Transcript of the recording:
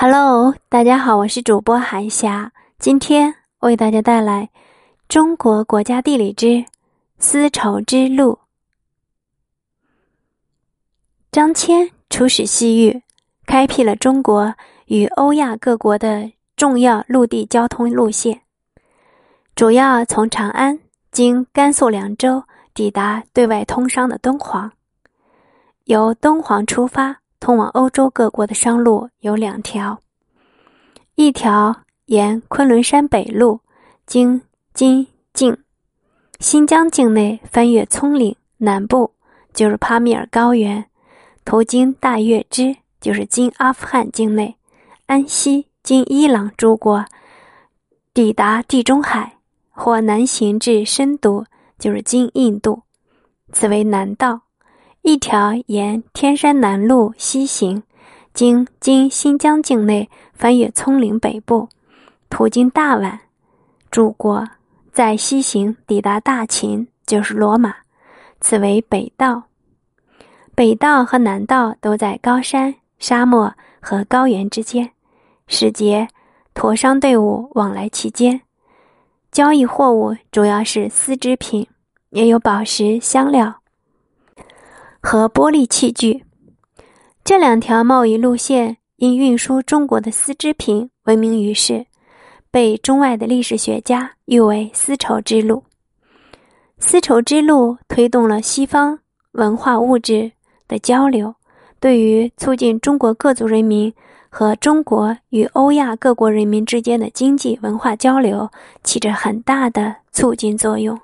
Hello，大家好，我是主播韩霞，今天为大家带来《中国国家地理之丝绸之路》。张骞出使西域，开辟了中国与欧亚各国的重要陆地交通路线，主要从长安经甘肃凉州抵达对外通商的敦煌，由敦煌出发。通往欧洲各国的商路有两条，一条沿昆仑山北路，经金境、新疆境内，翻越葱岭南部，就是帕米尔高原，途经大月支，就是今阿富汗境内，安西经伊朗诸国，抵达地中海，或南行至深度，就是今印度，此为南道。一条沿天山南路西行，经今新疆境内，翻越葱岭北部，途经大宛，诸国，在西行抵达大秦，就是罗马，此为北道。北道和南道都在高山、沙漠和高原之间，使节驼商队伍往来其间，交易货物主要是丝织品，也有宝石、香料。和玻璃器具，这两条贸易路线因运输中国的丝织品闻名于世，被中外的历史学家誉为“丝绸之路”。丝绸之路推动了西方文化物质的交流，对于促进中国各族人民和中国与欧亚各国人民之间的经济文化交流起着很大的促进作用。